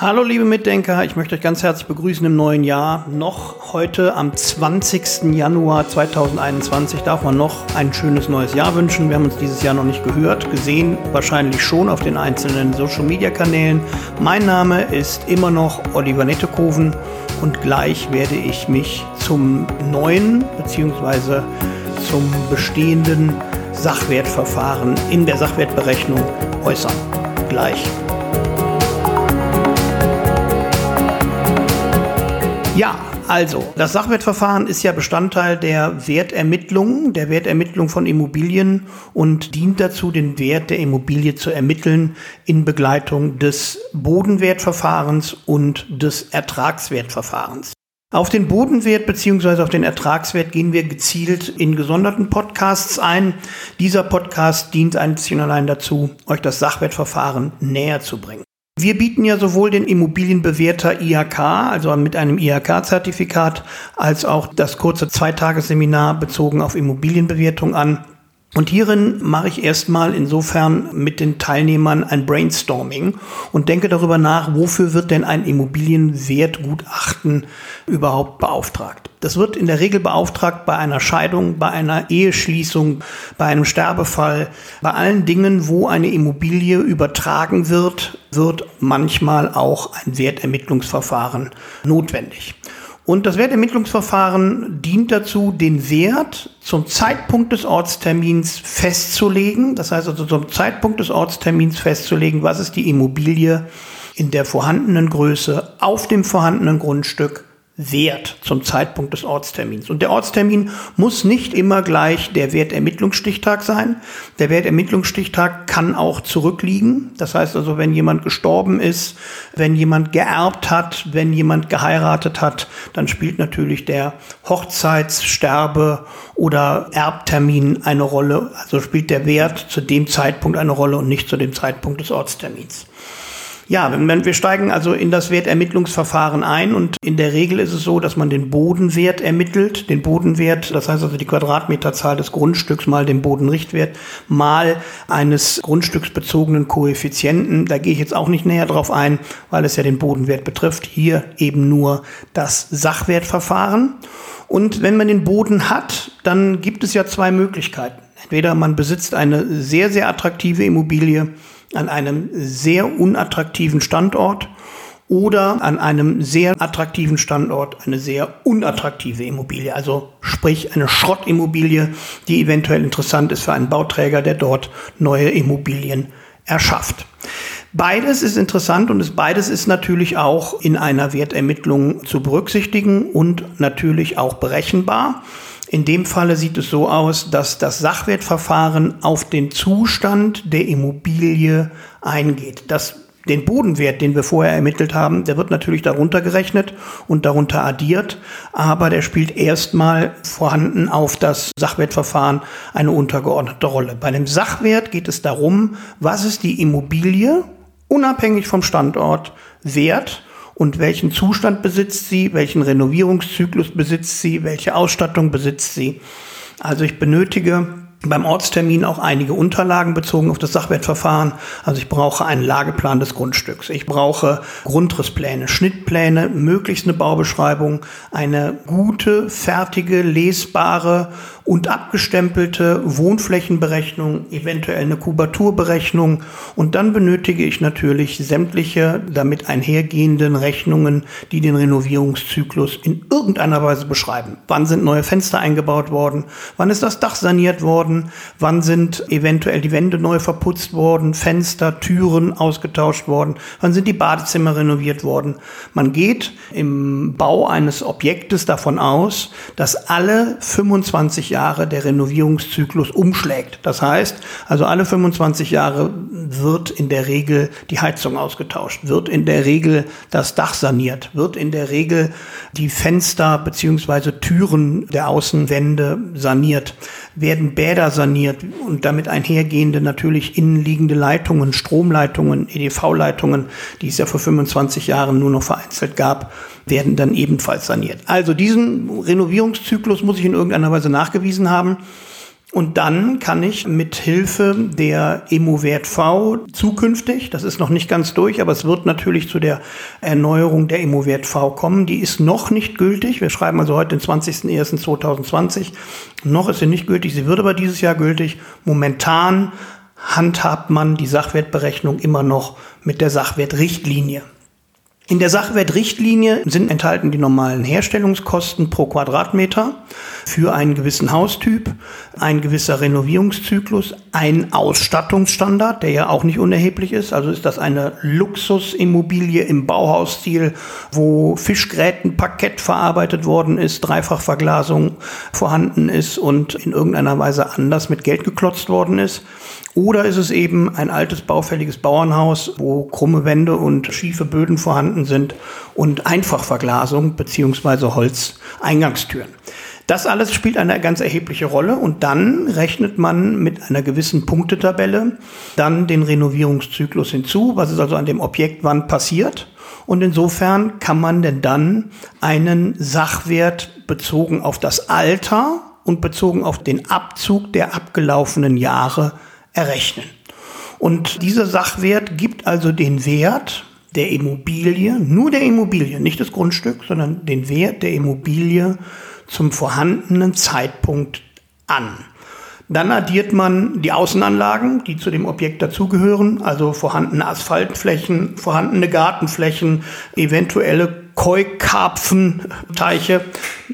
Hallo liebe Mitdenker, ich möchte euch ganz herzlich begrüßen im neuen Jahr. Noch heute am 20. Januar 2021 darf man noch ein schönes neues Jahr wünschen. Wir haben uns dieses Jahr noch nicht gehört, gesehen, wahrscheinlich schon auf den einzelnen Social-Media-Kanälen. Mein Name ist immer noch Oliver Nettekoven und gleich werde ich mich zum neuen bzw. zum bestehenden Sachwertverfahren in der Sachwertberechnung äußern. Gleich. Ja, also, das Sachwertverfahren ist ja Bestandteil der Wertermittlung, der Wertermittlung von Immobilien und dient dazu, den Wert der Immobilie zu ermitteln in Begleitung des Bodenwertverfahrens und des Ertragswertverfahrens. Auf den Bodenwert bzw. auf den Ertragswert gehen wir gezielt in gesonderten Podcasts ein. Dieser Podcast dient einzig und allein dazu, euch das Sachwertverfahren näher zu bringen. Wir bieten ja sowohl den Immobilienbewerter IHK, also mit einem IHK-Zertifikat, als auch das kurze Zweitagesseminar bezogen auf Immobilienbewertung an. Und hierin mache ich erstmal insofern mit den Teilnehmern ein Brainstorming und denke darüber nach, wofür wird denn ein Immobilienwertgutachten überhaupt beauftragt. Das wird in der Regel beauftragt bei einer Scheidung, bei einer Eheschließung, bei einem Sterbefall, bei allen Dingen, wo eine Immobilie übertragen wird, wird manchmal auch ein Wertermittlungsverfahren notwendig. Und das Wertermittlungsverfahren dient dazu, den Wert zum Zeitpunkt des Ortstermins festzulegen. Das heißt also zum Zeitpunkt des Ortstermins festzulegen, was ist die Immobilie in der vorhandenen Größe auf dem vorhandenen Grundstück Wert zum Zeitpunkt des Ortstermins. Und der Ortstermin muss nicht immer gleich der Wertermittlungsstichtag sein. Der Wertermittlungsstichtag kann auch zurückliegen. Das heißt also, wenn jemand gestorben ist, wenn jemand geerbt hat, wenn jemand geheiratet hat, dann spielt natürlich der Hochzeits-, Sterbe- oder Erbtermin eine Rolle. Also spielt der Wert zu dem Zeitpunkt eine Rolle und nicht zu dem Zeitpunkt des Ortstermins. Ja, wir steigen also in das Wertermittlungsverfahren ein und in der Regel ist es so, dass man den Bodenwert ermittelt, den Bodenwert, das heißt also die Quadratmeterzahl des Grundstücks mal den Bodenrichtwert mal eines grundstücksbezogenen Koeffizienten. Da gehe ich jetzt auch nicht näher drauf ein, weil es ja den Bodenwert betrifft. Hier eben nur das Sachwertverfahren. Und wenn man den Boden hat, dann gibt es ja zwei Möglichkeiten. Entweder man besitzt eine sehr, sehr attraktive Immobilie, an einem sehr unattraktiven Standort oder an einem sehr attraktiven Standort eine sehr unattraktive Immobilie, also sprich eine Schrottimmobilie, die eventuell interessant ist für einen Bauträger, der dort neue Immobilien erschafft. Beides ist interessant und beides ist natürlich auch in einer Wertermittlung zu berücksichtigen und natürlich auch berechenbar. In dem Falle sieht es so aus, dass das Sachwertverfahren auf den Zustand der Immobilie eingeht. Das den Bodenwert, den wir vorher ermittelt haben, der wird natürlich darunter gerechnet und darunter addiert, aber der spielt erstmal vorhanden auf das Sachwertverfahren eine untergeordnete Rolle. Bei dem Sachwert geht es darum, was ist die Immobilie unabhängig vom Standort wert und welchen Zustand besitzt sie, welchen Renovierungszyklus besitzt sie, welche Ausstattung besitzt sie. Also ich benötige beim Ortstermin auch einige Unterlagen bezogen auf das Sachwertverfahren. Also ich brauche einen Lageplan des Grundstücks. Ich brauche Grundrisspläne, Schnittpläne, möglichst eine Baubeschreibung, eine gute, fertige, lesbare und abgestempelte Wohnflächenberechnung, eventuell eine Kubaturberechnung. Und dann benötige ich natürlich sämtliche damit einhergehenden Rechnungen, die den Renovierungszyklus in irgendeiner Weise beschreiben. Wann sind neue Fenster eingebaut worden? Wann ist das Dach saniert worden? Wann sind eventuell die Wände neu verputzt worden? Fenster, Türen ausgetauscht worden? Wann sind die Badezimmer renoviert worden? Man geht im Bau eines Objektes davon aus, dass alle 25 Jahre der Renovierungszyklus umschlägt. Das heißt, also alle 25 Jahre wird in der Regel die Heizung ausgetauscht, wird in der Regel das Dach saniert, wird in der Regel die Fenster beziehungsweise Türen der Außenwände saniert, werden Bäder saniert und damit einhergehende natürlich innenliegende Leitungen, Stromleitungen, EDV-Leitungen, die es ja vor 25 Jahren nur noch vereinzelt gab, werden dann ebenfalls saniert. Also diesen Renovierungszyklus muss ich in irgendeiner Weise nachgewiesen haben. Und dann kann ich mit Hilfe der Emo-Wert V zukünftig, das ist noch nicht ganz durch, aber es wird natürlich zu der Erneuerung der Emo-Wert V kommen. Die ist noch nicht gültig. Wir schreiben also heute den 20.01.2020. Noch ist sie nicht gültig. Sie wird aber dieses Jahr gültig. Momentan handhabt man die Sachwertberechnung immer noch mit der Sachwertrichtlinie. In der Sachwertrichtlinie sind enthalten die normalen Herstellungskosten pro Quadratmeter für einen gewissen Haustyp, ein gewisser Renovierungszyklus, ein Ausstattungsstandard, der ja auch nicht unerheblich ist. Also ist das eine Luxusimmobilie im Bauhausstil, wo Fischgrätenparkett verarbeitet worden ist, Dreifachverglasung vorhanden ist und in irgendeiner Weise anders mit Geld geklotzt worden ist. Oder ist es eben ein altes baufälliges Bauernhaus, wo krumme Wände und schiefe Böden vorhanden sind und Einfachverglasung beziehungsweise Holzeingangstüren. Das alles spielt eine ganz erhebliche Rolle und dann rechnet man mit einer gewissen Punktetabelle dann den Renovierungszyklus hinzu, was ist also an dem Objekt wann passiert. Und insofern kann man denn dann einen Sachwert bezogen auf das Alter und bezogen auf den Abzug der abgelaufenen Jahre errechnen. Und dieser Sachwert gibt also den Wert der Immobilie, nur der Immobilie, nicht das Grundstück, sondern den Wert der Immobilie zum vorhandenen Zeitpunkt an. Dann addiert man die Außenanlagen, die zu dem Objekt dazugehören, also vorhandene Asphaltflächen, vorhandene Gartenflächen, eventuelle Koi-Karpfenteiche.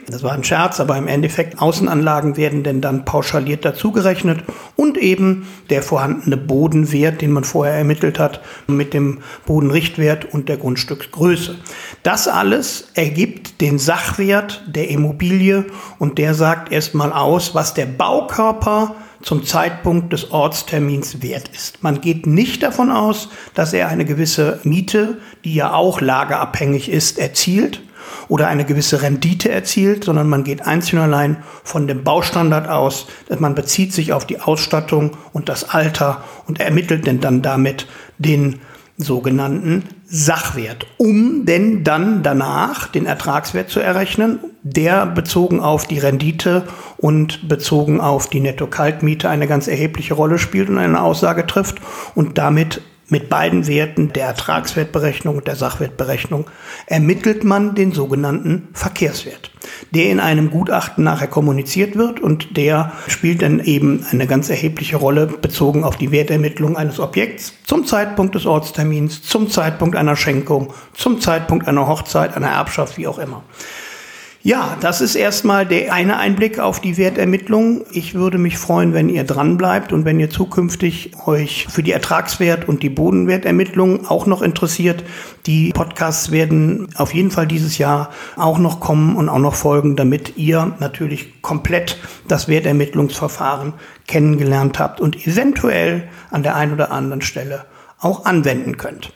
Das war ein Scherz, aber im Endeffekt Außenanlagen werden denn dann pauschaliert dazugerechnet und eben der vorhandene Bodenwert, den man vorher ermittelt hat, mit dem Bodenrichtwert und der Grundstücksgröße. Das alles ergibt den Sachwert der Immobilie und der sagt erstmal aus, was der Baukörper zum Zeitpunkt des Ortstermins wert ist. Man geht nicht davon aus, dass er eine gewisse Miete, die ja auch lagerabhängig ist, erzielt oder eine gewisse Rendite erzielt, sondern man geht einzig und allein von dem Baustandard aus, dass man bezieht sich auf die Ausstattung und das Alter und ermittelt denn dann damit den sogenannten Sachwert, um denn dann danach den Ertragswert zu errechnen, der bezogen auf die Rendite und bezogen auf die Netto-Kaltmiete eine ganz erhebliche Rolle spielt und eine Aussage trifft und damit mit beiden Werten der Ertragswertberechnung und der Sachwertberechnung ermittelt man den sogenannten Verkehrswert, der in einem Gutachten nachher kommuniziert wird und der spielt dann eben eine ganz erhebliche Rolle bezogen auf die Wertermittlung eines Objekts zum Zeitpunkt des Ortstermins, zum Zeitpunkt einer Schenkung, zum Zeitpunkt einer Hochzeit, einer Erbschaft, wie auch immer. Ja, das ist erstmal der eine Einblick auf die Wertermittlung. Ich würde mich freuen, wenn ihr dran bleibt und wenn ihr zukünftig euch für die Ertragswert und die Bodenwertermittlung auch noch interessiert. Die Podcasts werden auf jeden Fall dieses Jahr auch noch kommen und auch noch folgen, damit ihr natürlich komplett das Wertermittlungsverfahren kennengelernt habt und eventuell an der einen oder anderen Stelle auch anwenden könnt.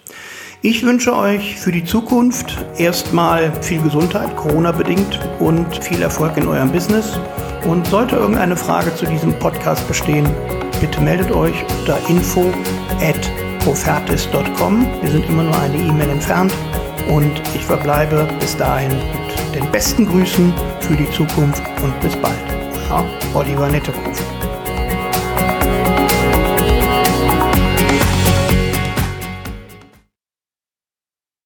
Ich wünsche euch für die Zukunft erstmal viel Gesundheit, Corona-bedingt, und viel Erfolg in eurem Business. Und sollte irgendeine Frage zu diesem Podcast bestehen, bitte meldet euch unter info at profertis.com. Wir sind immer nur eine E-Mail entfernt und ich verbleibe bis dahin mit den besten Grüßen für die Zukunft und bis bald. Euer Oliver Nettekofen.